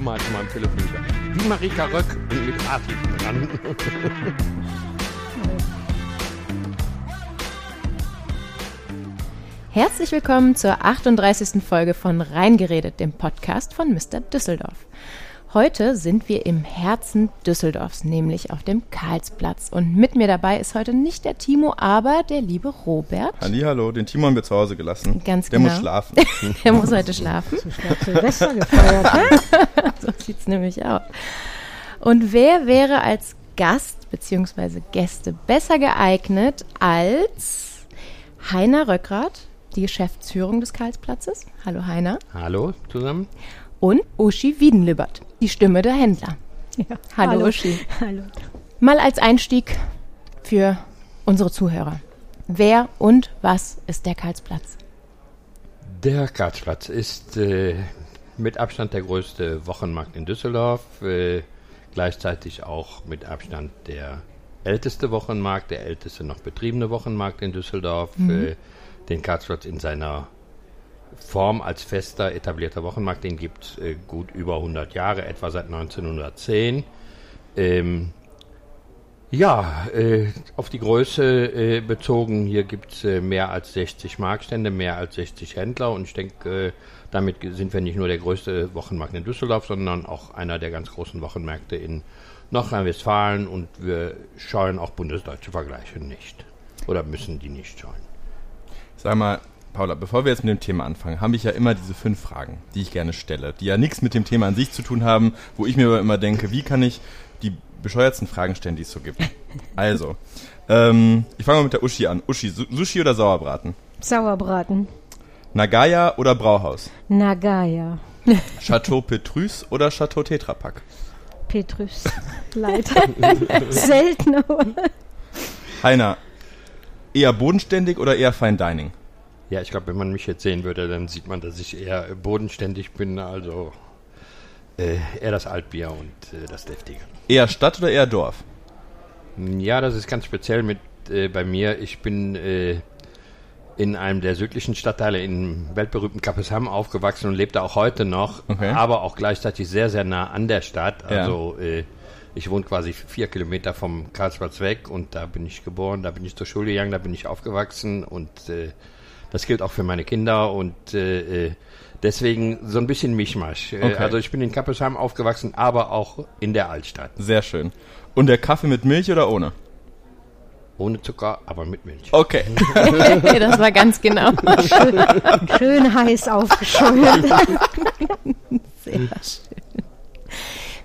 Format in meinem Telefon. Wie Marika Röck und mit A dran. Herzlich willkommen zur 38. Folge von Reingeredet, dem Podcast von Mr. Düsseldorf. Heute sind wir im Herzen Düsseldorfs, nämlich auf dem Karlsplatz. Und mit mir dabei ist heute nicht der Timo, aber der liebe Robert. Hallo, den Timo haben wir zu Hause gelassen. Ganz der genau. muss schlafen. der muss heute schlafen. Silvester gefeiert, ne? so sieht's nämlich aus. Und wer wäre als Gast bzw. Gäste besser geeignet als Heiner Röckrath, die Geschäftsführung des Karlsplatzes? Hallo Heiner. Hallo zusammen. Und Uschi Wiedenlübbert, die Stimme der Händler. Ja. Hallo, Hallo. Uschi. Hallo. Mal als Einstieg für unsere Zuhörer. Wer und was ist der Karlsplatz? Der Karlsplatz ist äh, mit Abstand der größte Wochenmarkt in Düsseldorf, äh, gleichzeitig auch mit Abstand der älteste Wochenmarkt, der älteste noch betriebene Wochenmarkt in Düsseldorf. Äh, den Karlsplatz in seiner Form als fester etablierter Wochenmarkt, den gibt es äh, gut über 100 Jahre, etwa seit 1910. Ähm, ja, äh, auf die Größe äh, bezogen, hier gibt es äh, mehr als 60 Marktstände, mehr als 60 Händler und ich denke, äh, damit sind wir nicht nur der größte Wochenmarkt in Düsseldorf, sondern auch einer der ganz großen Wochenmärkte in Nordrhein-Westfalen und wir scheuen auch bundesdeutsche Vergleiche nicht. Oder müssen die nicht scheuen. Sag mal, Paula, bevor wir jetzt mit dem Thema anfangen, habe ich ja immer diese fünf Fragen, die ich gerne stelle, die ja nichts mit dem Thema an sich zu tun haben, wo ich mir aber immer denke, wie kann ich die bescheuertsten Fragen stellen, die es so gibt. Also, ähm, ich fange mal mit der Uschi an. Uschi, Su- Sushi oder Sauerbraten? Sauerbraten. Nagaya oder Brauhaus? Nagaya. Chateau Petrus oder Chateau Tetrapack? Petrus. Leider. Selten. aber- Heiner, eher bodenständig oder eher Fine Dining? Ja, ich glaube, wenn man mich jetzt sehen würde, dann sieht man, dass ich eher bodenständig bin, also äh, eher das Altbier und äh, das Deftige. Eher Stadt oder eher Dorf? Ja, das ist ganz speziell mit äh, bei mir. Ich bin äh, in einem der südlichen Stadtteile im weltberühmten Kappesham aufgewachsen und lebe da auch heute noch, Okay. aber auch gleichzeitig sehr, sehr nah an der Stadt. Ja. Also äh, ich wohne quasi vier Kilometer vom Karlsplatz weg und da bin ich geboren, da bin ich zur Schule gegangen, da bin ich aufgewachsen und äh, das gilt auch für meine Kinder und äh, äh, deswegen so ein bisschen Mischmasch. Äh, Okay. Also ich bin in Kappesham aufgewachsen, aber auch in der Altstadt. Sehr schön. Und der Kaffee mit Milch oder ohne? Ohne Zucker, aber mit Milch. Okay. das war ganz genau. Schön heiß aufgeschäumt. Sehr schön.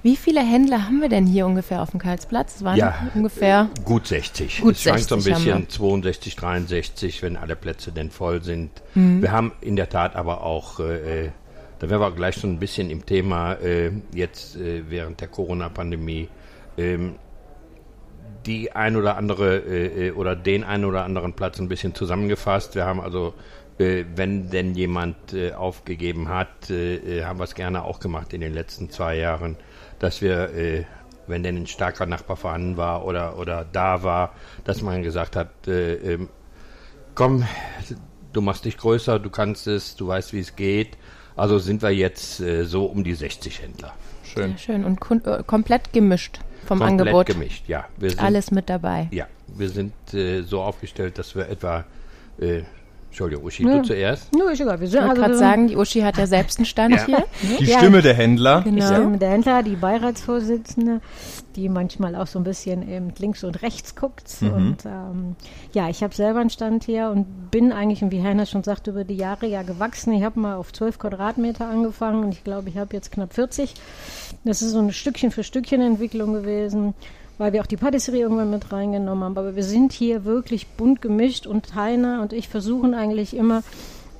Wie viele Händler haben wir denn hier ungefähr auf dem Karlsplatz? Es waren Ja. ungefähr. Gut 60. Gut es schwankt so ein 60 bisschen, wir. 62, 63, wenn alle Plätze denn voll sind. Mhm. Wir haben in der Tat aber auch, äh, äh, da wären wir gleich schon ein bisschen im Thema, äh, jetzt äh, während der Corona-Pandemie, ähm, die ein oder andere äh, äh, oder den ein oder anderen Platz ein bisschen zusammengefasst. Wir haben also, äh, wenn denn jemand äh, aufgegeben hat, äh, äh, haben wir es gerne auch gemacht in den letzten zwei Jahren, dass wir, äh, wenn denn ein starker Nachbar vorhanden war oder, oder da war, dass man gesagt hat, äh, ähm, komm, du machst dich größer, du kannst es, du weißt, wie es geht. Also sind wir jetzt äh, so um die 60 Händler. Schön. Sehr schön. Und kun- äh, komplett gemischt vom Komplett Angebot. gemischt, ja. Wir sind, Alles mit dabei. Ja, wir sind äh, so aufgestellt, dass wir etwa, äh, Entschuldigung, Uschi, Ja. du zuerst. Nur ist egal. Wir sind Ich wollte also gerade sagen, die Uschi hat ja selbst einen Stand Ja. hier. Die Ja. Stimme der Händler. Ich Genau. bin der Händler, die Beiratsvorsitzende, die manchmal auch so ein bisschen eben links und rechts guckt. Und ähm, ja, ich habe selber einen Stand hier und bin eigentlich, wie Heiner schon sagt, über die Jahre ja gewachsen. Ich habe mal auf 12 Quadratmeter angefangen und ich glaube, ich habe jetzt knapp 40. Das ist so eine Stückchen für Stückchen Entwicklung gewesen, weil wir auch die Patisserie irgendwann mit reingenommen haben. Aber wir sind hier wirklich bunt gemischt und Heiner und ich versuchen eigentlich immer,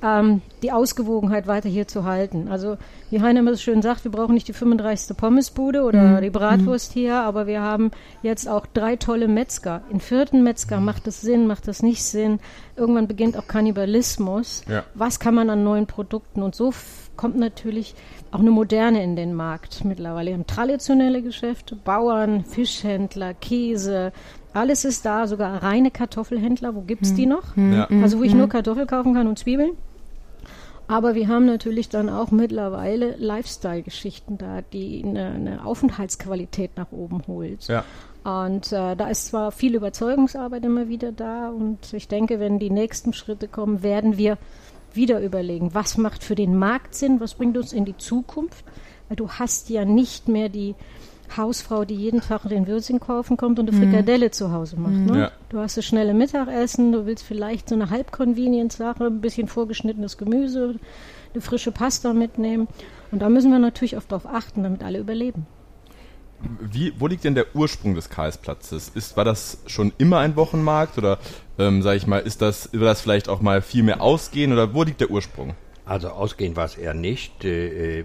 ähm, die Ausgewogenheit weiter hier zu halten. Also wie Heiner immer so schön sagt, wir brauchen nicht die 35. Pommesbude oder die Bratwurst hier, aber wir haben jetzt auch drei tolle Metzger. In vierten Metzger macht das Sinn, macht das nicht Sinn. Irgendwann beginnt auch Kannibalismus. Ja. Was kann man an neuen Produkten? Und so kommt natürlich auch eine Moderne in den Markt mittlerweile. Wir haben traditionelle Geschäfte, Bauern, Fischhändler, Käse, alles ist da, sogar reine Kartoffelhändler. Wo gibt's die noch? Ja. Also wo ich nur Kartoffel kaufen kann und Zwiebeln. Aber wir haben natürlich dann auch mittlerweile Lifestyle-Geschichten da, die eine, eine, Aufenthaltsqualität nach oben holt. Ja. Und äh, da ist zwar viel Überzeugungsarbeit immer wieder da und ich denke, wenn die nächsten Schritte kommen, werden wir wieder überlegen, was macht für den Markt Sinn, was bringt uns in die Zukunft, weil du hast ja nicht mehr die Hausfrau, die jeden Tag den Würstchen kaufen kommt und eine mhm. Frikadelle zu Hause macht. Ne? Ja. Du hast das schnelle Mittagessen, du willst vielleicht so eine Halb-Convenience-Sache, ein bisschen vorgeschnittenes Gemüse, eine frische Pasta mitnehmen. Und da müssen wir natürlich oft darauf achten, damit alle überleben. Wie, wo liegt denn der Ursprung des Karlsplatzes? Ist, war das schon immer ein Wochenmarkt oder, ähm, sage ich mal, ist das, wird das vielleicht auch mal viel mehr ausgehen oder wo liegt der Ursprung? Also ausgehen war es eher nicht. Äh, äh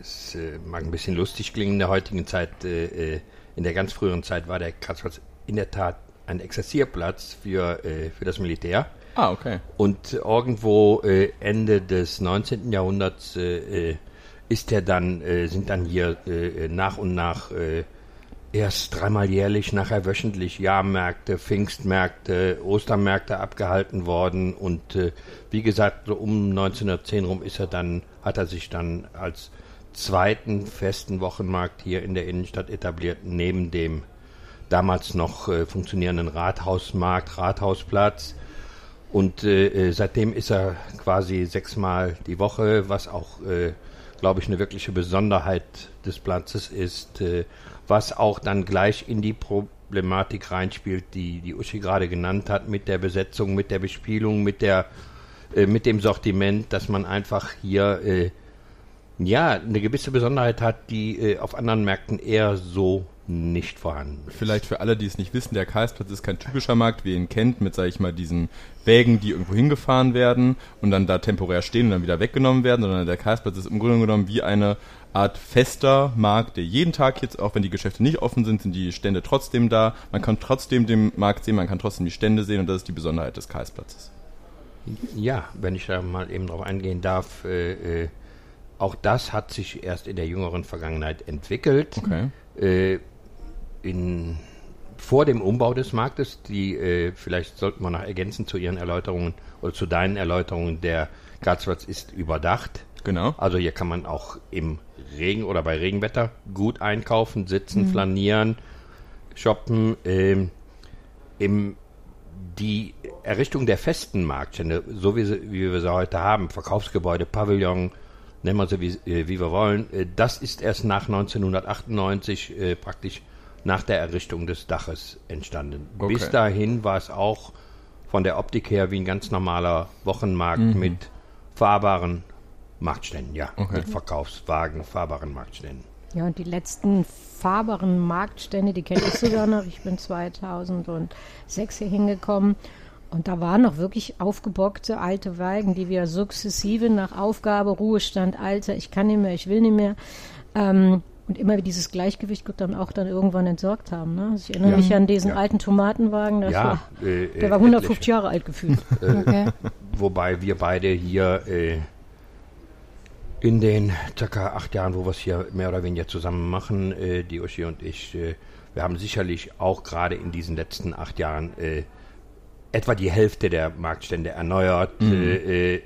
es äh, mag ein bisschen lustig klingen in der heutigen Zeit. Äh, in der ganz früheren Zeit war der Karlsplatz in der Tat ein Exerzierplatz für, für das Militär. Ah, okay. Und irgendwo Ende des 19. Jahrhunderts ist er dann, sind dann hier nach und nach erst dreimal jährlich, nachher wöchentlich Jahrmärkte, Pfingstmärkte, Ostermärkte abgehalten worden. Und wie gesagt, so um 1910 rum ist er dann, hat er sich dann als zweiten festen Wochenmarkt hier in der Innenstadt etabliert, neben dem damals noch äh, funktionierenden Rathausmarkt, Rathausplatz. Und äh, äh, seitdem ist er quasi sechsmal die Woche, was auch, äh, glaube ich, eine wirkliche Besonderheit des Platzes ist, äh, was auch dann gleich in die Problematik reinspielt, die die Uschi gerade genannt hat, mit der Besetzung, mit der Bespielung, mit der äh, mit dem Sortiment, dass man einfach hier ja, eine gewisse Besonderheit hat, die äh, auf anderen Märkten eher so nicht vorhanden ist. Vielleicht für alle, die es nicht wissen, der Karlsplatz ist kein typischer Markt, wie ihr ihn kennt, mit, sag ich mal, diesen Wägen, die irgendwo hingefahren werden und dann da temporär stehen und dann wieder weggenommen werden, sondern der Karlsplatz ist im Grunde genommen wie eine Art fester Markt, der jeden Tag jetzt, auch wenn die Geschäfte nicht offen sind, sind die Stände trotzdem da. Man kann trotzdem den Markt sehen, man kann trotzdem die Stände sehen und das ist die Besonderheit des Karlsplatzes. Ja, wenn ich da mal eben drauf eingehen darf, äh, äh auch das hat sich erst in der jüngeren Vergangenheit entwickelt. Okay. Äh, in, vor dem Umbau des Marktes, die äh, vielleicht sollten wir noch ergänzen zu Ihren Erläuterungen oder zu deinen Erläuterungen, der Karlsplatz ist überdacht. Genau. Also hier kann man auch im Regen oder bei Regenwetter gut einkaufen, sitzen, mhm. flanieren, shoppen. Ähm, im, die Errichtung der festen Marktstände, so wie, sie, wie wir sie heute haben, Verkaufsgebäude, Pavillon, nennen wir sie wie, äh, wie wir wollen, äh, das ist erst nach 1998 äh, praktisch nach der Errichtung des Daches entstanden. Okay. Bis dahin war es auch von der Optik her wie ein ganz normaler Wochenmarkt mhm. mit fahrbaren Marktständen, ja, okay. mit Verkaufswagen, fahrbaren Marktständen. Ja, und die letzten fahrbaren Marktstände, die kenne ich sogar noch. Ich bin 2006 hier hingekommen und da waren noch wirklich aufgebockte alte Wagen, die wir sukzessive nach Aufgabe, Ruhestand, Alter, ich kann nicht mehr, ich will nicht mehr. Ähm, und immer dieses Gleichgewicht gut dann auch dann irgendwann entsorgt haben. Ne? Also ich erinnere ja. mich an diesen ja. alten Tomatenwagen, ja, war, äh, der war 150 etliche. Jahre alt gefühlt. Äh, okay. Wobei wir beide hier äh, in den circa acht Jahren, wo wir es hier mehr oder weniger zusammen machen, äh, die Uschi und ich, äh, wir haben sicherlich auch gerade in diesen letzten acht Jahren äh, etwa die Hälfte der Marktstände erneuert, mhm. äh, äh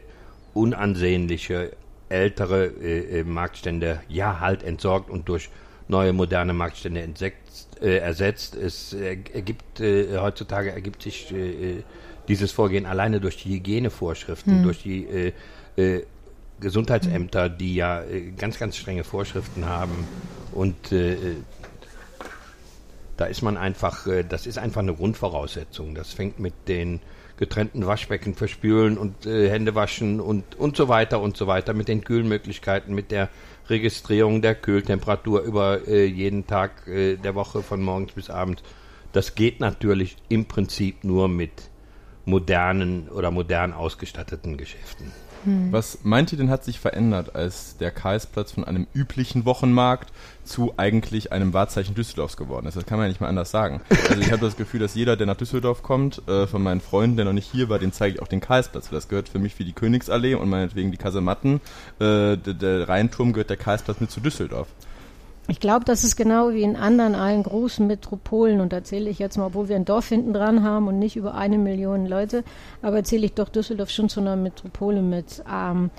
unansehnliche ältere äh, äh, Marktstände ja halt entsorgt und durch neue moderne Marktstände entsetzt, äh, ersetzt. Es ergibt äh, heutzutage ergibt sich äh, dieses Vorgehen alleine durch die Hygienevorschriften, mhm. durch die äh, Gesundheitsämter, die ja ganz, ganz strenge Vorschriften haben und da ist man einfach, äh, das ist einfach eine Grundvoraussetzung. Das fängt mit den getrennten Waschbecken verspülen und äh, Hände waschen und, und so weiter und so weiter, mit den Kühlmöglichkeiten, mit der Registrierung der Kühltemperatur über äh, jeden Tag äh, der Woche von morgens bis abends. Das geht natürlich im Prinzip nur mit modernen oder modern ausgestatteten Geschäften. Hm. Was meint ihr denn hat sich verändert, als der Karlsplatz von einem üblichen Wochenmarkt zu eigentlich einem Wahrzeichen Düsseldorfs geworden ist? Das kann man ja nicht mal anders sagen. Also ich habe das Gefühl, dass jeder, der nach Düsseldorf kommt, äh, von meinen Freunden, der noch nicht hier war, den zeige ich auch den Karlsplatz. Das gehört für mich wie die Königsallee und meinetwegen die Kasematten. Äh, der, der Rheinturm gehört der Karlsplatz mit zu Düsseldorf. Ich glaube, das ist genau wie in anderen allen großen Metropolen und da zähle ich jetzt mal, obwohl wir ein Dorf hinten dran haben und nicht über eine Million Leute, aber zähle ich doch Düsseldorf schon zu einer Metropole mit. Ähm,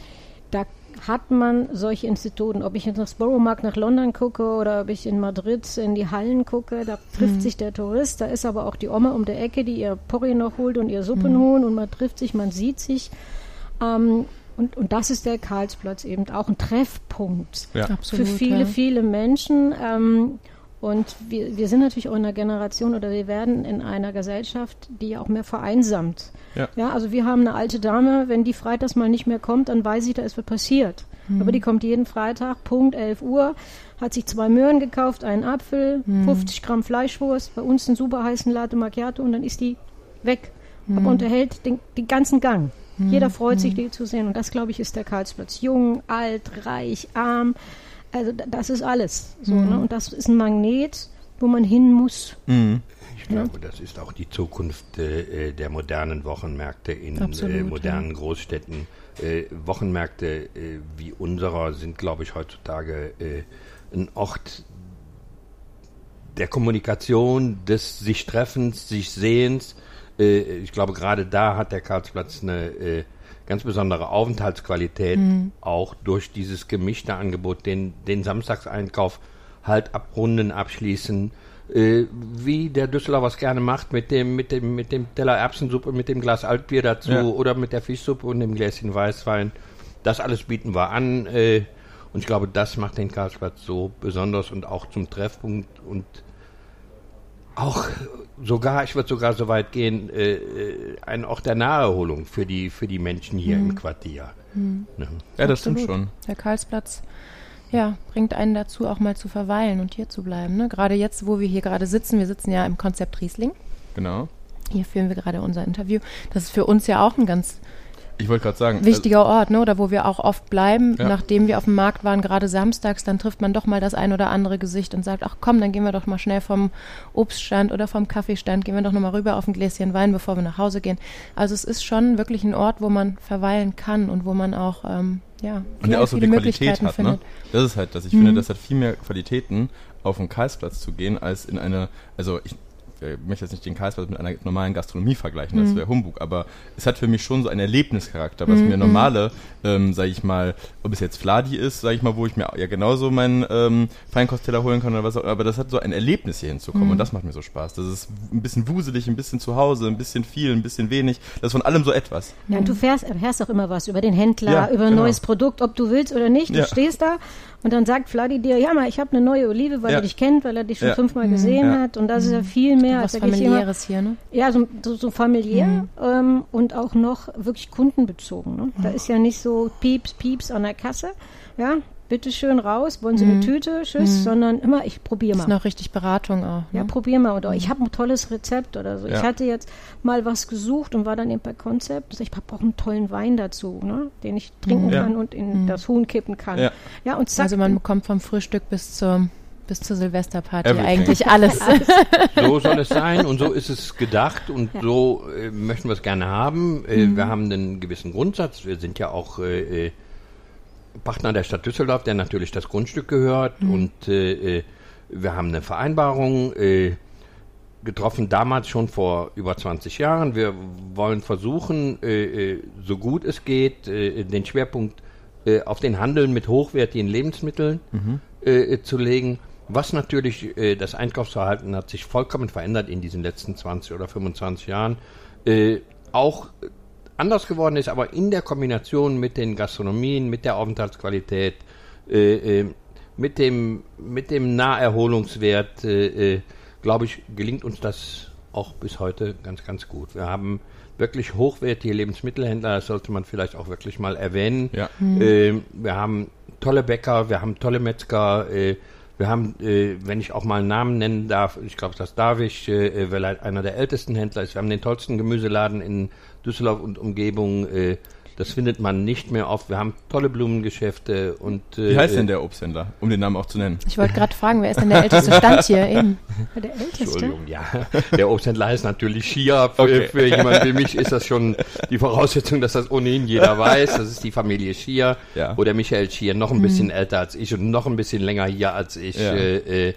da hat man solche Instituten. Ob ich jetzt nach Borough nach London gucke oder ob ich in Madrid in die Hallen gucke, da trifft mhm. sich der Tourist. Da ist aber auch die Oma um der Ecke, die ihr Porree noch holt und ihr Suppenhuhn mhm. und man trifft sich, man sieht sich. Ähm, und, und das ist der Karlsplatz eben auch ein Treffpunkt ja. Absolut, für viele, ja. viele Menschen. Ähm, und wir, wir sind natürlich auch in einer Generation oder wir werden in einer Gesellschaft, die ja auch mehr vereinsamt. Ja. ja, also wir haben eine alte Dame, wenn die freitags mal nicht mehr kommt, dann weiß ich, da ist was passiert. Mhm. Aber die kommt jeden Freitag, Punkt 11 Uhr, hat sich zwei Möhren gekauft, einen Apfel, mhm. 50 Gramm Fleischwurst, bei uns einen super heißen Latte Macchiato und dann ist die weg. Mhm. Aber unterhält den, den ganzen Gang. Jeder mhm. freut sich, mhm. die zu sehen. Und das, glaube ich, ist der Karlsplatz. Jung, alt, reich, arm. Also das ist alles. So, mhm. ne? Und das ist ein Magnet, wo man hin muss. Mhm. Ich glaube, das ist auch die Zukunft äh, der modernen Wochenmärkte in äh, Absolut, äh, modernen ja. Großstädten. Äh, Wochenmärkte äh, wie unserer sind, glaube ich, heutzutage äh, ein Ort der Kommunikation, des sich Treffens, sich Sehens. Ich glaube, gerade da hat der Karlsplatz eine ganz besondere Aufenthaltsqualität, mhm. auch durch dieses gemischte Angebot, den, den Samstagseinkauf halt abrunden, abschließen, äh, wie der Düsseldorfer es gerne macht, mit dem, mit dem, mit dem Teller Erbsensuppe, mit dem Glas Altbier dazu ja. oder mit der Fischsuppe und dem Gläschen Weißwein. Das alles bieten wir an. Äh, und ich glaube, das macht den Karlsplatz so besonders und auch zum Treffpunkt und auch sogar, ich würde sogar so weit gehen, äh, äh, ein Ort der Naherholung für die, für die Menschen hier mhm. im Quartier. Mhm. Ja. ja, das Absolut. stimmt schon. Der Karlsplatz ja, bringt einen dazu, auch mal zu verweilen und hier zu bleiben. Ne? Gerade jetzt, wo wir hier gerade sitzen, wir sitzen ja im Konzept Riesling. Genau. Hier führen wir gerade unser Interview. Das ist für uns ja auch ein ganz ich wollte gerade sagen. Wichtiger Ort, ne? Oder wo wir auch oft bleiben, ja. nachdem wir auf dem Markt waren, gerade samstags, dann trifft man doch mal das ein oder andere Gesicht und sagt, ach komm, dann gehen wir doch mal schnell vom Obststand oder vom Kaffeestand, gehen wir doch nochmal rüber auf ein Gläschen Wein, bevor wir nach Hause gehen. Also es ist schon wirklich ein Ort, wo man verweilen kann und wo man auch, ähm, ja, und der auch so die Qualität hat, ne? Das ist halt, dass ich mhm. finde, das hat viel mehr Qualitäten, auf den Karlsplatz zu gehen, als in eine, also ich, ich möchte jetzt nicht den Karlsplatz mit einer normalen Gastronomie vergleichen, das mhm. wäre Humbug, aber es hat für mich schon so einen Erlebnischarakter, was mhm. mir normale, ähm, sage ich mal, ob es jetzt Fladi ist, sage ich mal, wo ich mir ja genauso meinen ähm, Feinkostteller holen kann oder was auch, aber das hat so ein Erlebnis hier hinzukommen mhm. und das macht mir so Spaß. Das ist ein bisschen wuselig, ein bisschen zu Hause, ein bisschen viel, ein bisschen wenig, das ist von allem so etwas. Ja, und du fährst, erfährst auch immer was über den Händler, ja, über ein genau. neues Produkt, ob du willst oder nicht, du ja. stehst da und dann sagt Vladi dir, ja mal, ich habe eine neue Olive, weil ja. er dich kennt, weil er dich schon ja. fünfmal mhm. gesehen ja. hat. Und das ist ja viel mehr als familiäres hier, ne? Ja, so, so, so familiär mhm. ähm, und auch noch wirklich kundenbezogen. Ne? Da ist ja nicht so Pieps, Pieps an der Kasse. Ja, bitte schön raus, wollen Sie mhm. eine Tüte, tschüss, mhm. sondern immer, ich probiere mal. Das ist noch richtig Beratung auch. Ne? Ja, probier mal. Oder ich habe ein tolles Rezept oder so. Ja. Ich hatte jetzt mal was gesucht und war dann eben bei Konzept. Ich habe auch einen tollen Wein dazu, ne? den ich trinken mhm. kann und in mhm. das Huhn kippen kann. Ja. ja, und zack. Also man bekommt vom Frühstück bis zur bis zur Silvesterparty Everything. eigentlich alles. so soll es sein und so ist es gedacht und ja. so äh, möchten wir es gerne haben. Äh, mhm. Wir haben einen gewissen Grundsatz. Wir sind ja auch äh, äh Partner der Stadt Düsseldorf, der natürlich das Grundstück gehört. Mhm. Und äh, äh, wir haben eine Vereinbarung äh, getroffen, damals schon vor über 20 Jahren. Wir wollen versuchen, äh, äh so gut es geht, äh, den Schwerpunkt auf den Handel mit hochwertigen Lebensmitteln mhm. zu legen. Was natürlich, das Einkaufsverhalten hat sich vollkommen verändert in diesen letzten 20 oder 25 Jahren. auch anders geworden ist, aber in der Kombination mit den Gastronomien, mit der Aufenthaltsqualität, äh, äh, mit dem, mit dem Naherholungswert, äh, äh, glaube ich, gelingt uns das auch bis heute ganz, ganz gut. Wir haben wirklich hochwertige Lebensmittelhändler, das sollte man vielleicht auch wirklich mal erwähnen. Ja. Mhm. wir haben tolle Bäcker, wir haben tolle Metzger, äh, wir haben, äh, wenn ich auch mal einen Namen nennen darf, ich glaube, das darf ich, äh, weil er einer der ältesten Händler ist. Wir haben den tollsten Gemüseladen in Düsseldorf und Umgebung. Äh, Das findet man nicht mehr oft. Wir haben tolle Blumengeschäfte und. Wie heißt denn der Obsthändler, um den Namen auch zu nennen? Ich wollte gerade fragen, wer ist denn der älteste Stand hier eben? Der älteste? Entschuldigung, ja. Der Obsthändler heißt natürlich Schia. Für, okay. für jemanden wie mich ist das schon die Voraussetzung, dass das ohnehin jeder weiß. Das ist die Familie Schier, ja. wo der Michael Schier noch ein bisschen mhm. älter als ich und noch ein bisschen länger hier als ich. Ja. Äh, äh,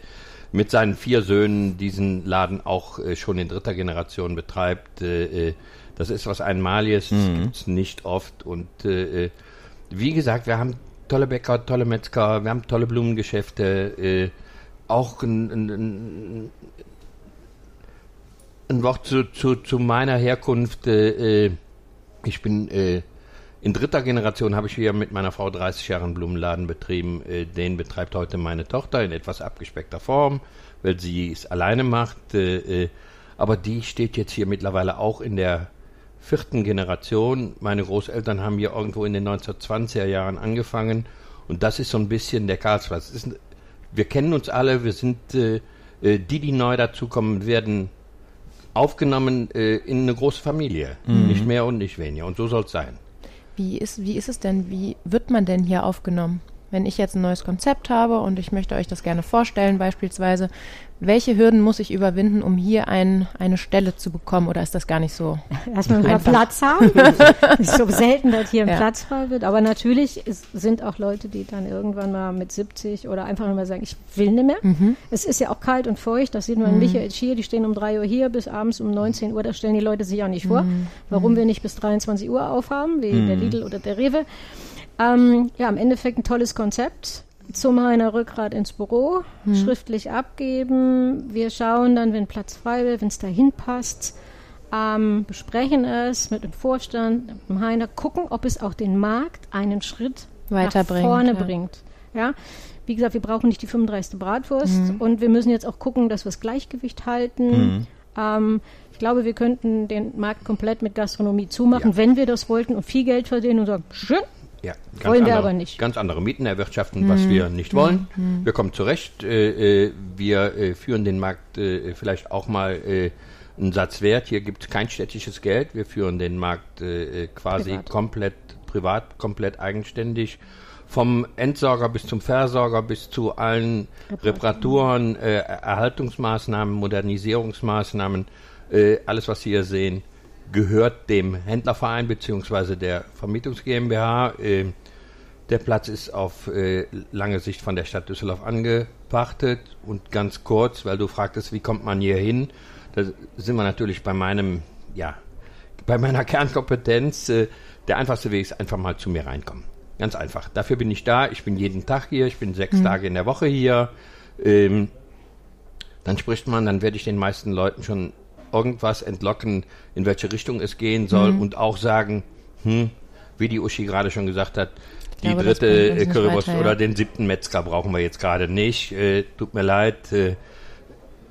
mit seinen vier Söhnen diesen Laden auch äh, schon in dritter Generation betreibt. Äh, äh das ist was Einmaliges, mhm. gibt es nicht oft. Und äh, äh, wie gesagt, wir haben tolle Bäcker, tolle Metzger, wir haben tolle Blumengeschäfte, äh, auch ein, ein, ein, Wort zu, zu, zu meiner Herkunft. Äh, äh ich bin äh, in dritter Generation habe ich hier mit meiner Frau 30 Jahre einen Blumenladen betrieben. Den betreibt heute meine Tochter in etwas abgespeckter Form, weil sie es alleine macht. Aber die steht jetzt hier mittlerweile auch in der vierten Generation. Meine Großeltern haben hier irgendwo in den 1920er Jahren angefangen und das ist so ein bisschen der Karlsplatz. Ist, wir kennen uns alle, wir sind äh, äh, die, die neu dazukommen, werden aufgenommen äh, in eine große Familie. Mhm. Nicht mehr und nicht weniger. Und so soll es sein. Wie ist, wie ist es denn? Wie wird man denn hier aufgenommen? Wenn ich jetzt ein neues Konzept habe und ich möchte euch das gerne vorstellen, beispielsweise, welche Hürden muss ich überwinden, um hier ein, eine Stelle zu bekommen? Oder ist das gar nicht so? Erstmal wieder Platz haben. es ist so selten, dass hier ein ja. Platz frei wird. Aber natürlich ist, sind auch Leute, die dann irgendwann mal mit 70 oder einfach nur mal sagen, ich will nicht mehr. Mhm. Es ist ja auch kalt und feucht. Das sieht man mhm. in Michael hier. Die stehen um 3 Uhr hier bis abends um 19 Uhr. Da stellen die Leute sich auch nicht vor, mhm. warum mhm. wir nicht bis 23 Uhr aufhaben, wie der mhm. Lidl oder der Rewe. Ähm, ja, im Endeffekt ein tolles Konzept zum Heiner Rückgrat ins Büro, hm. schriftlich abgeben. Wir schauen dann, wenn Platz frei wird, wenn es dahin passt, ähm, besprechen es mit dem Vorstand, mit dem Heiner, gucken, ob es auch den Markt einen Schritt nach vorne ja. bringt. Ja, wie gesagt, wir brauchen nicht die 35. Bratwurst mhm. und wir müssen jetzt auch gucken, dass wir das Gleichgewicht halten. Mhm. Ähm, ich glaube, wir könnten den Markt komplett mit Gastronomie zumachen, ja. wenn wir das wollten und viel Geld verdienen und sagen, schön, ja, wollen andere, wir aber nicht. Ganz andere Mieten erwirtschaften, mhm. was wir nicht wollen. Mhm. Wir kommen zurecht. Äh, äh, wir äh, führen den Markt äh, vielleicht auch mal äh, einen Satz wert. Hier gibt es kein städtisches Geld. Wir führen den Markt äh, quasi privat. komplett privat, komplett eigenständig. Vom Entsorger bis zum Versorger bis zu allen Reparaturen, Erhaltungsmaßnahmen, Modernisierungsmaßnahmen, alles, was Sie hier sehen gehört dem Händlerverein bzw. der Vermietungs GmbH. Äh, der Platz ist auf äh, lange Sicht von der Stadt Düsseldorf angepachtet und ganz kurz, weil du fragtest, wie kommt man hier hin? Da sind wir natürlich bei meinem, ja, bei meiner Kernkompetenz. Äh, der einfachste Weg ist einfach mal zu mir reinkommen. Ganz einfach. Dafür bin ich da. Ich bin jeden Tag hier. Ich bin sechs mhm. Tage in der Woche hier. Ähm, dann spricht man, dann werde ich den meisten Leuten schon irgendwas entlocken, in welche Richtung es gehen soll mhm. und auch sagen, hm, wie die Uschi gerade schon gesagt hat, die glaube, dritte Currywurst weiter, ja. oder den siebten Metzger brauchen wir jetzt gerade nicht. Äh, tut mir leid. Äh,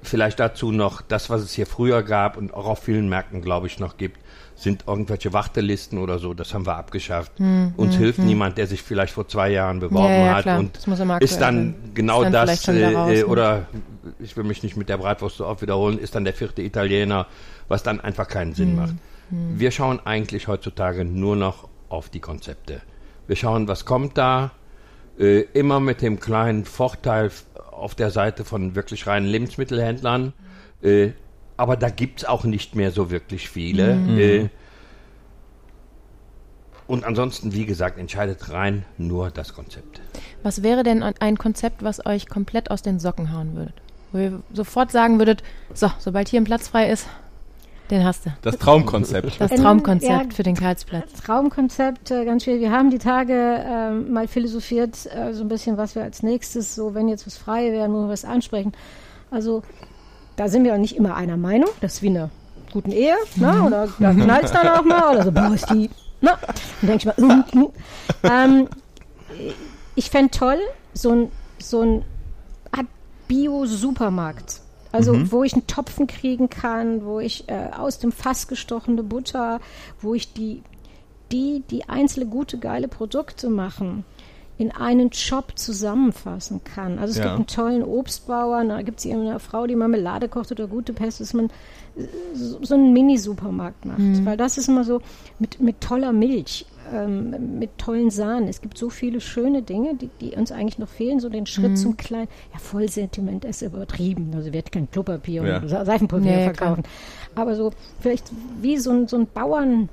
vielleicht dazu noch das, was es hier früher gab und auch auf vielen Märkten, glaube ich, noch gibt, sind irgendwelche Wartelisten oder so. Das haben wir abgeschafft. Hm, Uns hm, hilft hm. niemand, der sich vielleicht vor zwei Jahren beworben ja, ja, hat klar. und ist dann genau ist dann das äh, raus, äh, oder ich will mich nicht mit der Bratwurst so oft wiederholen, ist dann der vierte Italiener, was dann einfach keinen Sinn hm, macht. Hm. Wir schauen eigentlich heutzutage nur noch auf die Konzepte. Wir schauen, was kommt da, äh, immer mit dem kleinen Vorteil auf der Seite von wirklich reinen Lebensmittelhändlern. Äh, aber da gibt es auch nicht mehr so wirklich viele. Mhm. Äh, und ansonsten, wie gesagt, entscheidet rein nur das Konzept. Was wäre denn ein Konzept, was euch komplett aus den Socken hauen würde? Wo ihr sofort sagen würdet, so, sobald hier ein Platz frei ist, den hast du. Das Traumkonzept. Das Traumkonzept ja, für den Karlsplatz. Traumkonzept, äh, ganz schwierig. Wir haben die Tage äh, mal philosophiert, äh, so ein bisschen, was wir als nächstes, so wenn jetzt was frei wäre, nur was ansprechen. Also da sind wir auch nicht immer einer Meinung. Das ist wie eine guten Ehe, ne? Mhm. oder da knallt es dann auch mal, oder so, boah, ist die, ne? Dann denke ich mal, mm, mm. Ähm, ich fände toll, so ein, so ein Bio-Supermarkt. Also mhm. wo ich einen Topfen kriegen kann, wo ich äh, aus dem Fass gestochene Butter, wo ich die, die, die einzelne gute, geile Produkte machen, in einen Shop zusammenfassen kann. Also es ja. gibt einen tollen Obstbauer, da gibt es eine Frau, die Marmelade kocht oder gute Pest, dass man so, so einen Mini-Supermarkt macht. Mhm. Weil das ist immer so mit, mit toller Milch. Ähm, mit tollen Sahnen. Es gibt so viele schöne Dinge, die, die uns eigentlich noch fehlen. So den Schritt Mhm. zum kleinen, ja, Vollsentiment ist übertrieben. Also wird kein Klopapier Ja. und Seifenpapier Nee, verkaufen. Aber so vielleicht wie so ein, so ein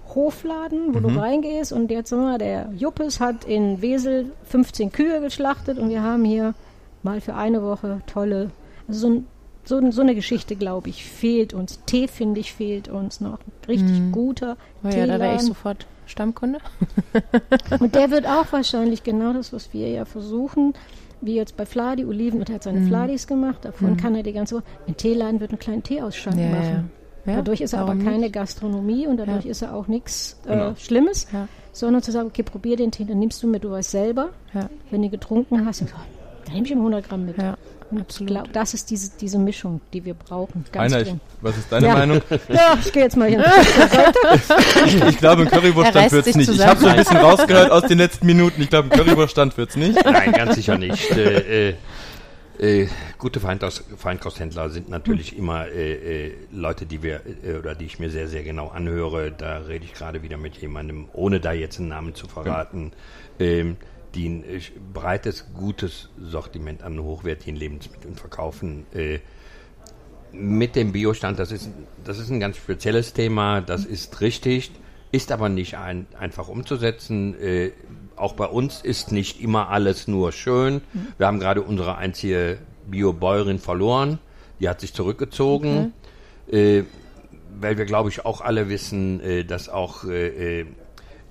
Bauernhofladen, wo Mhm. du reingehst und jetzt sagen wir mal, der Juppes hat in Wesel 15 Kühe geschlachtet und wir haben hier mal für eine Woche tolle, also so, ein, so, so eine Geschichte, glaube ich, fehlt uns. Tee, finde ich, fehlt uns noch. Richtig Mhm. guter Oh ja, da wäre ich sofort Stammkunde. Und der wird auch wahrscheinlich genau das, was wir ja versuchen, wie jetzt bei Fladi, Oliven, und er hat seine Mhm. Fladis gemacht, davon Mhm. kann er die ganze Woche. Ein Teeladen wird einen kleinen Teeausschank Ja, machen. ja. dadurch ist er aber keine nicht? Gastronomie und dadurch Ja. ist er auch nichts äh, Genau. Schlimmes, Ja. sondern zu sagen, okay, probier den Tee, dann nimmst du mit, du weißt selber, Ja. wenn du getrunken hast, und so, dann nehme ich ihm 100 Gramm mit. Und ich absolut. glaube, das ist diese, diese Mischung, die wir brauchen. Ganz Einer, ich, was ist deine Ja. Meinung? Ja, ich gehe jetzt mal hin. Ich, ich glaube, ein Currywurststand wird's sich nicht. Ich habe so ein bisschen rausgehört aus den letzten Minuten. Ich glaube, ein Currywurststand wird's nicht. Nein, ganz sicher nicht. Äh, äh, äh, gute Feinkost, Feinkosthändler sind natürlich immer äh, äh, Leute, die wir äh, oder die ich mir sehr, sehr genau anhöre. Da rede ich gerade wieder mit jemandem, ohne da jetzt einen Namen zu verraten, ähm, die ein äh, breites, gutes Sortiment an hochwertigen Lebensmitteln verkaufen. Äh, mit dem Biostand, das ist, das ist ein ganz spezielles Thema, das ist richtig, ist aber nicht ein, einfach umzusetzen. Äh, auch bei uns ist nicht immer alles nur schön. Wir haben gerade unsere einzige Bio-Bäuerin verloren, die hat sich zurückgezogen, äh, weil wir, glaube ich, auch alle wissen, äh, dass auch äh,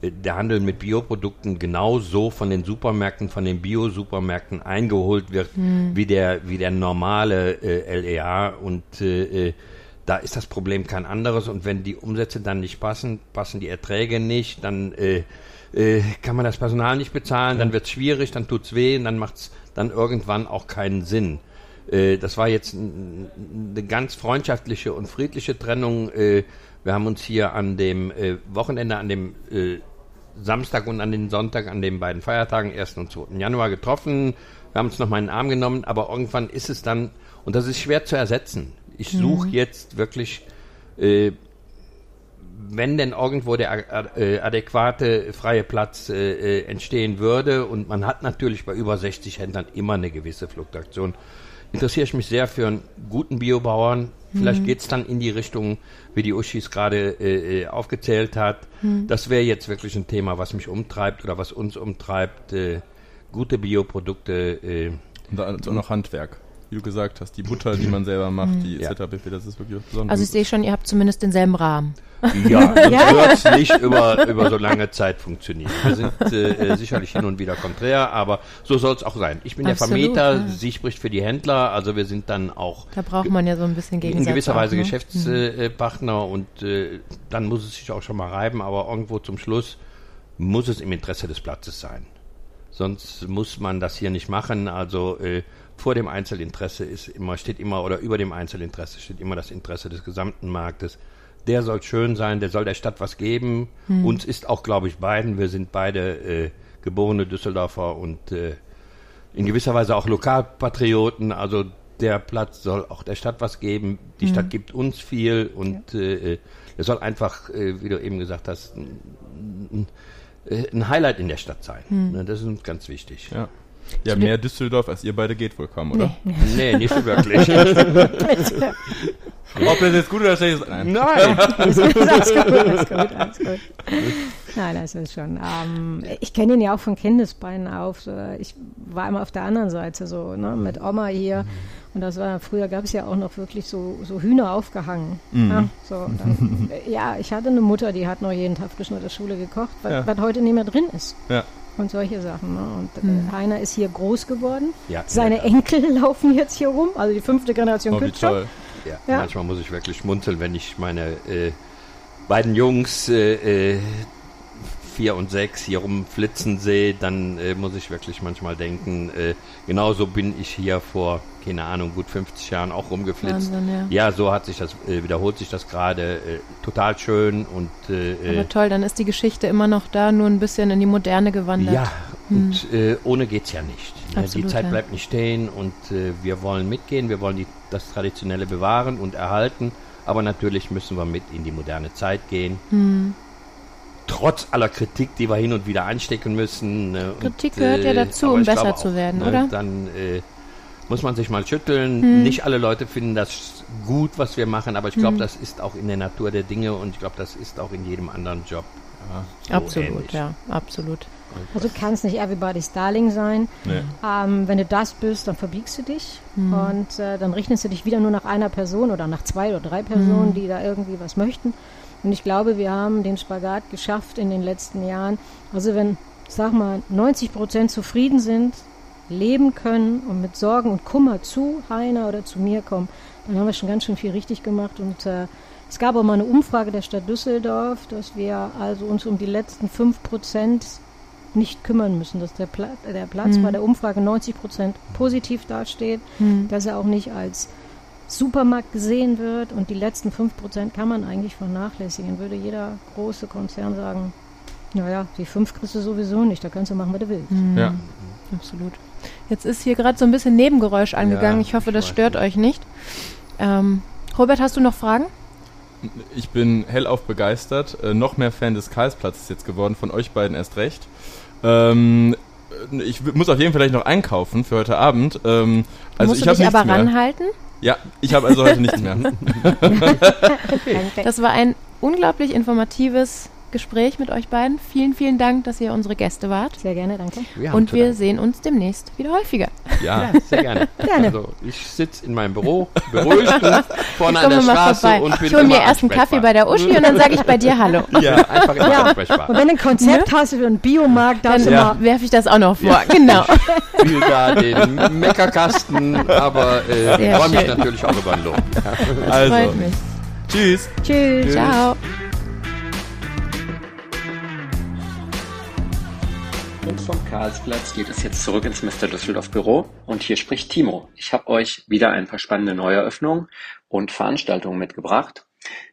der Handel mit Bioprodukten genauso von den Supermärkten, von den Bio-Supermärkten eingeholt wird, wie, der, wie der normale äh, LEA. Und äh, äh, da ist das Problem kein anderes. Und wenn die Umsätze dann nicht passen, passen die Erträge nicht, dann äh, äh, kann man das Personal nicht bezahlen, dann wird es schwierig, dann tut's weh und dann macht's dann irgendwann auch keinen Sinn. Äh, das war jetzt eine ganz freundschaftliche und friedliche Trennung. Wir haben uns hier an dem äh, Wochenende, an dem äh, Samstag und an den Sonntag, an den beiden Feiertagen, 1. und 2. Januar getroffen. Wir haben uns noch mal in den Arm genommen, aber irgendwann ist es dann, und das ist schwer zu ersetzen. Ich suche jetzt wirklich, äh, wenn denn irgendwo der äh, adäquate freie Platz äh, äh, entstehen würde, und man hat natürlich bei über 60 Händlern immer eine gewisse Fluktuation, interessiere ich mich sehr für einen guten Biobauern. Vielleicht geht's dann in die Richtung, wie die Uschis gerade äh, äh, aufgezählt hat. Das wäre jetzt wirklich ein Thema, was mich umtreibt oder was uns umtreibt. Äh, gute Bioprodukte. Äh, Und noch Handwerk. Wie du gesagt hast, die Butter, die man selber macht, die Ja. etc. pp. Das ist wirklich was Besonderes. Also ich sehe schon, ihr habt zumindest denselben Rahmen. Ja, sonst wird es nicht über, über so lange Zeit funktionieren. Wir sind äh, äh, sicherlich hin und wieder konträr, aber so soll es auch sein. Ich bin Absolut, der Vermieter, ja. sie spricht für die Händler, also wir sind dann auch Da braucht man ja so ein bisschen Gegensatz. in gewisser auch, Weise ne? Geschäftspartner und äh, dann muss es sich auch schon mal reiben, aber irgendwo zum Schluss muss es im Interesse des Platzes sein. Sonst muss man das hier nicht machen. Also äh, vor dem Einzelinteresse ist immer, steht immer, oder über dem Einzelinteresse steht immer das Interesse des gesamten Marktes. Der soll schön sein, der soll der Stadt was geben. Uns ist auch, glaube ich, beiden, wir sind beide äh, geborene Düsseldorfer und äh, in gewisser Weise auch Lokalpatrioten. Also der Platz soll auch der Stadt was geben. Die Stadt gibt uns viel und äh, es soll einfach, äh, wie du eben gesagt hast, ein, ein, Highlight in der Stadt sein. Ne, Das ist uns ganz wichtig. ja. Ja, mehr Düsseldorf als ihr beide geht wohl kaum, oder? Nee, nicht so wirklich. Ob das jetzt gut oder schlecht ist? Nein. Nein. alles gut, alles gut, alles gut, alles gut. Nein, das ist schon. Ähm, ich kenne ihn ja auch von Kindesbeinen auf. Ich war immer auf der anderen Seite so, ne, mit Oma hier. Und das war, früher gab es ja auch noch wirklich so, so Hühner aufgehangen. Ja, so, dann, äh, ja, ich hatte eine Mutter, die hat noch jeden Tag frisch nach der Schule gekocht, was, Ja. was heute nicht mehr drin ist. Ja. Und solche Sachen. Ne? Und äh, Heiner ist hier groß geworden. Ja, Seine ja, Enkel laufen jetzt hier rum, also die fünfte Generation Oh, ja. Ja. Manchmal muss ich wirklich schmunzeln, wenn ich meine äh, beiden Jungs äh, äh, vier und sechs hier rumflitzen sehe, dann äh, muss ich wirklich manchmal denken, äh, genauso bin ich hier vor, keine Ahnung, gut 50 Jahren auch rumgeflitzt. Wahnsinn, ja. Ja, so hat sich das, äh, wiederholt sich das gerade äh, total schön und äh, äh, Aber toll, dann ist die Geschichte immer noch da, nur ein bisschen in die Moderne gewandert. ja, und äh, ohne geht's ja nicht. Ne? Absolut, die Zeit ja. bleibt nicht stehen und wir wollen mitgehen, wir wollen die, das Traditionelle bewahren und erhalten, aber natürlich müssen wir mit in die moderne Zeit gehen. Hm. Trotz aller Kritik, die wir hin und wieder einstecken müssen. Äh, Kritik und, gehört ja dazu, um besser zu werden, ne, oder? Dann äh, muss man sich mal schütteln. Hm. Nicht alle Leute finden das gut, was wir machen, aber ich glaube, hm. das ist auch in der Natur der Dinge und ich glaube, das ist auch in jedem anderen Job. Ja, so absolut, ähnlich. ja, absolut. Also du kannst nicht everybody's darling sein. Nee. Ähm, wenn du das bist, dann verbiegst du dich mhm. und äh, dann richtest du dich wieder nur nach einer Person oder nach zwei oder drei Personen, mhm. die da irgendwie was möchten. Und ich glaube, wir haben den Spagat geschafft in den letzten Jahren. Also wenn, sag mal, 90 Prozent zufrieden sind, leben können und mit Sorgen und Kummer zu Heiner oder zu mir kommen, dann haben wir schon ganz schön viel richtig gemacht. Und äh, es gab auch mal eine Umfrage der Stadt Düsseldorf, dass wir also uns um die letzten 5 Prozent nicht kümmern müssen, dass der, Pla der Platz mhm. bei der Umfrage 90 Prozent positiv dasteht, mhm. dass er auch nicht als Supermarkt gesehen wird und die letzten 5 Prozent kann man eigentlich vernachlässigen. Würde jeder große Konzern sagen, naja, die 5 kriegst du sowieso nicht, da kannst du machen, was du willst. Mhm. Ja, absolut. Jetzt ist hier gerade so ein bisschen Nebengeräusch angegangen. Ja, ich hoffe, das stört euch nicht. Ähm, Robert, hast du noch Fragen? Ich bin hellauf begeistert. Äh, noch mehr Fan des Karlsplatzes jetzt geworden, von euch beiden erst recht. Ähm, ich muss auf jeden Fall vielleicht noch einkaufen für heute Abend. Ähm, also musst ich du dich aber mehr. ranhalten? Ja, ich habe also heute nichts mehr. das war ein unglaublich informatives Gespräch mit euch beiden. Vielen, vielen Dank, dass ihr unsere Gäste wart. Sehr gerne, danke. Wir Und wir sehen uns demnächst wieder häufiger. Ja, sehr gerne. gerne. Also ich sitze in meinem Büro, beruhigt vorne an der Straße vorbei. und bin Ich hole mir erst einen Kaffee bei der Uschi und dann sage ich bei dir Hallo. Ja, einfach immer ja. Und wenn du ein Konzept hast für einen Biomarkt, dann ja. werfe ich das auch noch vor. Ja. Genau. Ich spiele da den Meckerkasten, aber äh, freue mich natürlich auch über den Lohn. Also. Freut mich. Tschüss. Tschüss. Tschüss. Ciao. Vom Karlsplatz geht es jetzt zurück ins Mr. Düsseldorf Büro und hier spricht Timo. Ich habe euch wieder ein paar spannende Neueröffnungen und Veranstaltungen mitgebracht.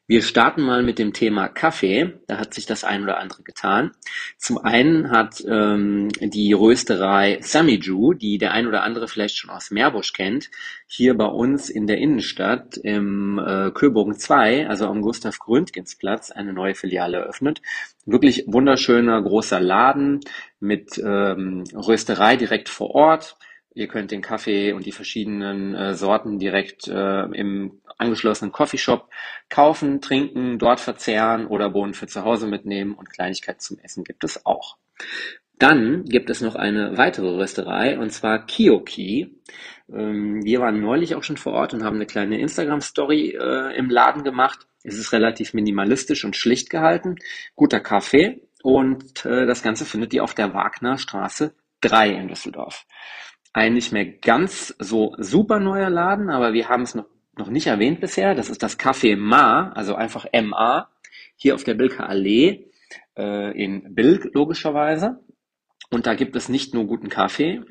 Wir starten mal mit dem Thema Kaffee. Da hat sich das ein oder andere getan. Zum einen hat ähm, die Rösterei Samiju, die der ein oder andere vielleicht schon aus Meerbusch kennt, hier bei uns in der Innenstadt im äh, Köbogen 2, also am Gustav Gründgensplatz, eine neue Filiale eröffnet. Wirklich wunderschöner großer Laden mit ähm, Rösterei direkt vor Ort Ihr könnt den Kaffee und die verschiedenen äh, Sorten direkt äh, im angeschlossenen Coffeeshop kaufen, trinken, dort verzehren oder Bohnen für zu Hause mitnehmen und Kleinigkeit zum Essen gibt es auch. Dann gibt es noch eine weitere Rösterei und zwar Kiyoki. Ähm, wir waren neulich auch schon vor Ort und haben eine kleine Instagram-Story äh, im Laden gemacht. Es ist relativ minimalistisch und schlicht gehalten. Guter Kaffee und äh, das Ganze findet ihr auf der Wagner Straße 3 in Düsseldorf ein nicht mehr ganz so super neuer Laden, aber wir haben es noch, noch nicht erwähnt bisher. Das ist das Café Ma, also einfach MA, hier auf der Bilker Allee äh, in Bilk logischerweise. Und da gibt es nicht nur guten Kaffee,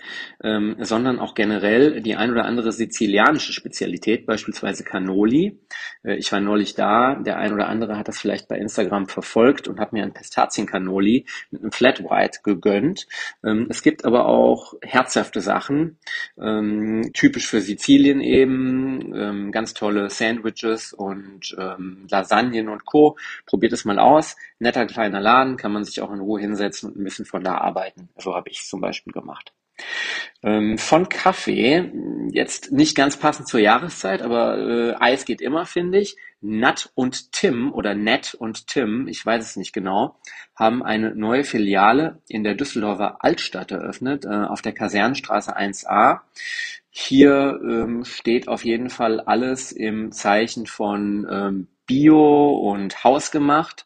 ähm, sondern auch generell die ein oder andere sizilianische Spezialität, beispielsweise Cannoli. Äh, ich war neulich da, der ein oder andere hat das vielleicht bei Instagram verfolgt und hat mir ein Pistazien-Cannoli mit einem Flat White gegönnt. Ähm, es gibt aber auch herzhafte Sachen, ähm, typisch für Sizilien eben, ähm, ganz tolle Sandwiches und ähm, Lasagnen und Co. Probiert es mal aus. Netter kleiner Laden, kann man sich auch in Ruhe hinsetzen und ein bisschen von da arbeiten. So habe ich es zum Beispiel gemacht. Ähm, von Kaffee, jetzt nicht ganz passend zur Jahreszeit, aber äh, Eis geht immer, finde ich. Nat und Tim oder Nat und Tim, ich weiß es nicht genau, haben eine neue Filiale in der Düsseldorfer Altstadt eröffnet, äh, auf der Kasernenstraße 1a. Hier ähm, steht auf jeden Fall alles im Zeichen von ähm, Bio und hausgemacht.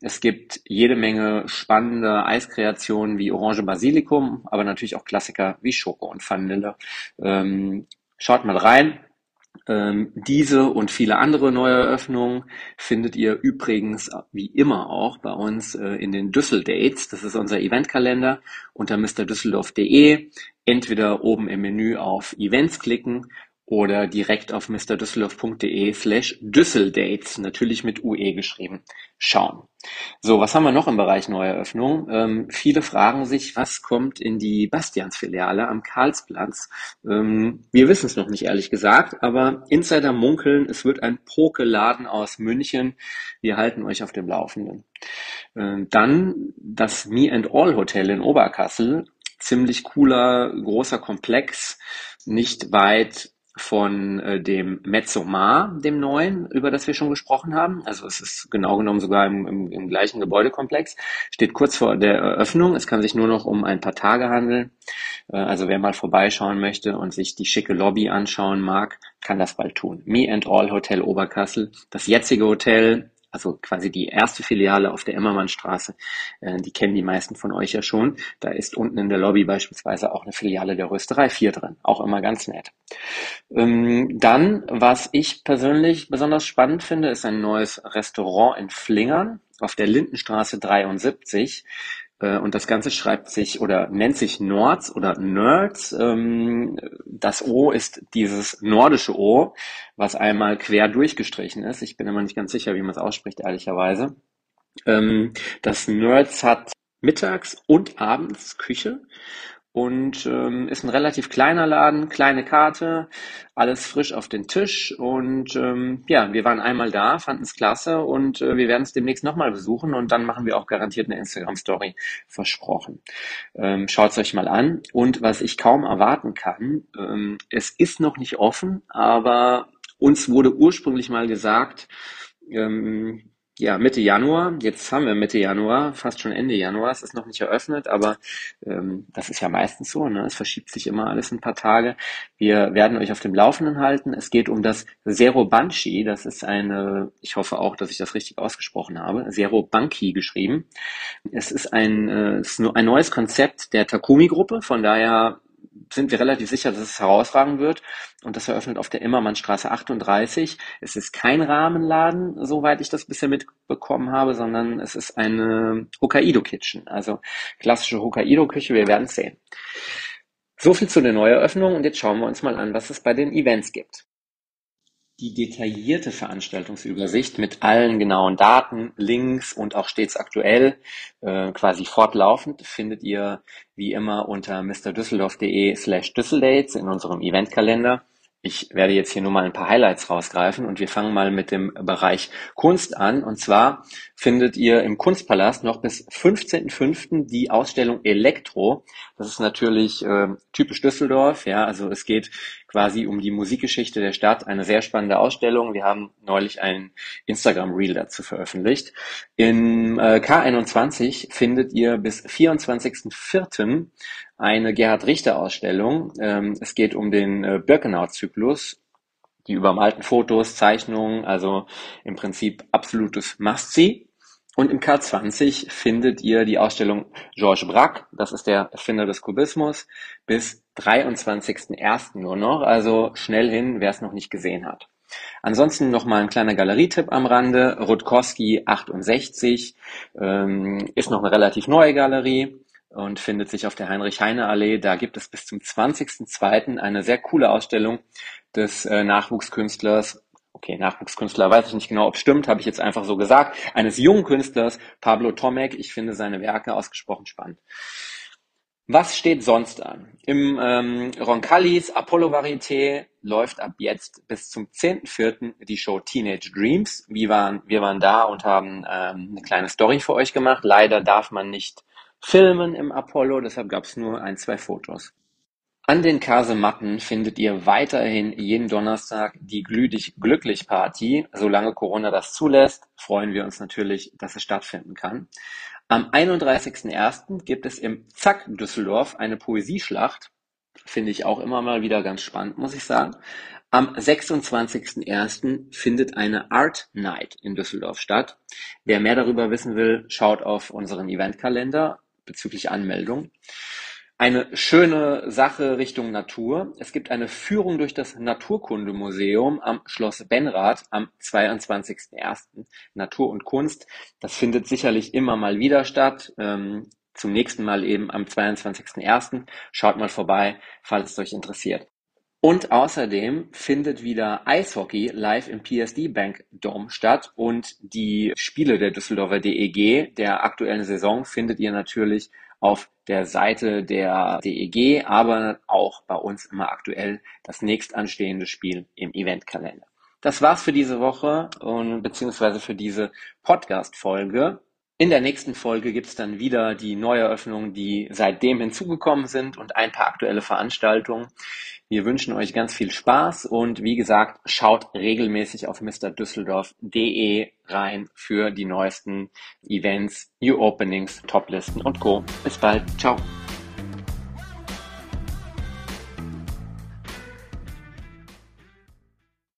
Es gibt jede Menge spannende Eiskreationen wie Orange Basilikum, aber natürlich auch Klassiker wie Schoko und Vanille. Ähm, schaut mal rein. Ähm, diese und viele andere neue Eröffnungen findet ihr übrigens wie immer auch bei uns äh, in den Düssel Dates. Das ist unser Eventkalender unter mrdüsseldorf.de. Entweder oben im Menü auf Events klicken oder direkt auf mrdüsseldorf.de slash Düsseldates, natürlich mit UE geschrieben, schauen. So, was haben wir noch im Bereich Neueröffnung? Ähm, viele fragen sich, was kommt in die Bastians-Filiale am Karlsplatz? Ähm, wir wissen es noch nicht, ehrlich gesagt, aber Insider munkeln, es wird ein Pokeladen aus München. Wir halten euch auf dem Laufenden. Ähm, dann das Me and All Hotel in Oberkassel. Ziemlich cooler, großer Komplex, nicht weit von äh, dem Mezzomar, dem neuen, über das wir schon gesprochen haben. Also es ist genau genommen sogar im, im, im gleichen Gebäudekomplex. Steht kurz vor der Eröffnung. Es kann sich nur noch um ein paar Tage handeln. Äh, also wer mal vorbeischauen möchte und sich die schicke Lobby anschauen mag, kann das bald tun. Me and All Hotel Oberkassel. Das jetzige Hotel also quasi die erste Filiale auf der Emmermannstraße, äh, die kennen die meisten von euch ja schon. Da ist unten in der Lobby beispielsweise auch eine Filiale der Rösterei 4 drin. Auch immer ganz nett. Ähm, dann, was ich persönlich besonders spannend finde, ist ein neues Restaurant in Flingern auf der Lindenstraße 73. Äh, und das Ganze schreibt sich oder nennt sich Nords oder Nerds. Ähm, das O ist dieses nordische O, was einmal quer durchgestrichen ist. Ich bin immer nicht ganz sicher, wie man es ausspricht, ehrlicherweise. Ähm, das Nerds hat mittags und abends Küche und ähm, ist ein relativ kleiner Laden, kleine Karte, alles frisch auf den Tisch. Und ähm, ja, wir waren einmal da, fanden es klasse. Und äh, wir werden es demnächst nochmal besuchen. Und dann machen wir auch garantiert eine Instagram-Story, versprochen. Ähm, Schaut es euch mal an. Und was ich kaum erwarten kann, ähm, es ist noch nicht offen, aber uns wurde ursprünglich mal gesagt, ähm, ja, Mitte Januar. Jetzt haben wir Mitte Januar, fast schon Ende Januar. Es ist noch nicht eröffnet, aber ähm, das ist ja meistens so. Ne? Es verschiebt sich immer alles ein paar Tage. Wir werden euch auf dem Laufenden halten. Es geht um das Zero Banshee. Das ist eine, ich hoffe auch, dass ich das richtig ausgesprochen habe, Zero Banki geschrieben. Es ist ein, äh, ein neues Konzept der Takumi-Gruppe. Von daher sind wir relativ sicher, dass es herausragen wird. Und das eröffnet auf der Immermannstraße 38. Es ist kein Rahmenladen, soweit ich das bisher mitbekommen habe, sondern es ist eine Hokkaido Kitchen, also klassische Hokkaido Küche. Wir werden sehen. So viel zu der Neueröffnung und jetzt schauen wir uns mal an, was es bei den Events gibt. Die detaillierte Veranstaltungsübersicht mit allen genauen Daten, Links und auch stets aktuell, äh, quasi fortlaufend, findet ihr wie immer unter mrdüsseldorf.de slash Düsseldates in unserem Eventkalender. Ich werde jetzt hier nur mal ein paar Highlights rausgreifen und wir fangen mal mit dem Bereich Kunst an. Und zwar findet ihr im Kunstpalast noch bis 15.05. die Ausstellung Elektro. Das ist natürlich äh, typisch Düsseldorf. Ja, also es geht quasi um die Musikgeschichte der Stadt. Eine sehr spannende Ausstellung. Wir haben neulich ein Instagram-Reel dazu veröffentlicht. In äh, K21 findet ihr bis 24.04 eine Gerhard Richter Ausstellung. Ähm, es geht um den äh, Birkenau-Zyklus, die übermalten Fotos, Zeichnungen, also im Prinzip absolutes Must-See. Und im K20 findet ihr die Ausstellung Georges Braque, das ist der Erfinder des Kubismus, bis 23.01. nur noch, also schnell hin, wer es noch nicht gesehen hat. Ansonsten nochmal ein kleiner Galerietipp am Rande. Rutkowski 68 ähm, ist noch eine relativ neue Galerie und findet sich auf der Heinrich-Heine-Allee. Da gibt es bis zum 20.02. eine sehr coole Ausstellung des äh, Nachwuchskünstlers. Okay, Nachwuchskünstler, weiß ich nicht genau, ob stimmt, habe ich jetzt einfach so gesagt. Eines jungen Künstlers, Pablo Tomek. Ich finde seine Werke ausgesprochen spannend. Was steht sonst an? Im ähm, Roncallis Apollo Varieté läuft ab jetzt bis zum 10.04. die Show Teenage Dreams. Wir waren, wir waren da und haben ähm, eine kleine Story für euch gemacht. Leider darf man nicht filmen im Apollo, deshalb gab es nur ein, zwei Fotos. An den Kasematten findet ihr weiterhin jeden Donnerstag die Glühdig Glücklich Party. Solange Corona das zulässt, freuen wir uns natürlich, dass es stattfinden kann. Am 31.01. gibt es im Zack Düsseldorf eine Poesieschlacht. Finde ich auch immer mal wieder ganz spannend, muss ich sagen. Am 26.01. findet eine Art Night in Düsseldorf statt. Wer mehr darüber wissen will, schaut auf unseren Eventkalender bezüglich Anmeldung. Eine schöne Sache Richtung Natur. Es gibt eine Führung durch das Naturkundemuseum am Schloss Benrath am 22.01. Natur und Kunst. Das findet sicherlich immer mal wieder statt. Ähm, zum nächsten Mal eben am 22.01. Schaut mal vorbei, falls es euch interessiert. Und außerdem findet wieder Eishockey live im PSD Bank Dome statt und die Spiele der Düsseldorfer DEG der aktuellen Saison findet ihr natürlich auf der Seite der DEG, aber auch bei uns immer aktuell das nächstanstehende Spiel im Eventkalender. Das war's für diese Woche und beziehungsweise für diese Podcast-Folge. In der nächsten Folge gibt's dann wieder die Neueröffnungen, die seitdem hinzugekommen sind und ein paar aktuelle Veranstaltungen. Wir wünschen euch ganz viel Spaß und wie gesagt, schaut regelmäßig auf mrdüsseldorf.de rein für die neuesten Events, New Openings, Toplisten und Co. Bis bald. Ciao.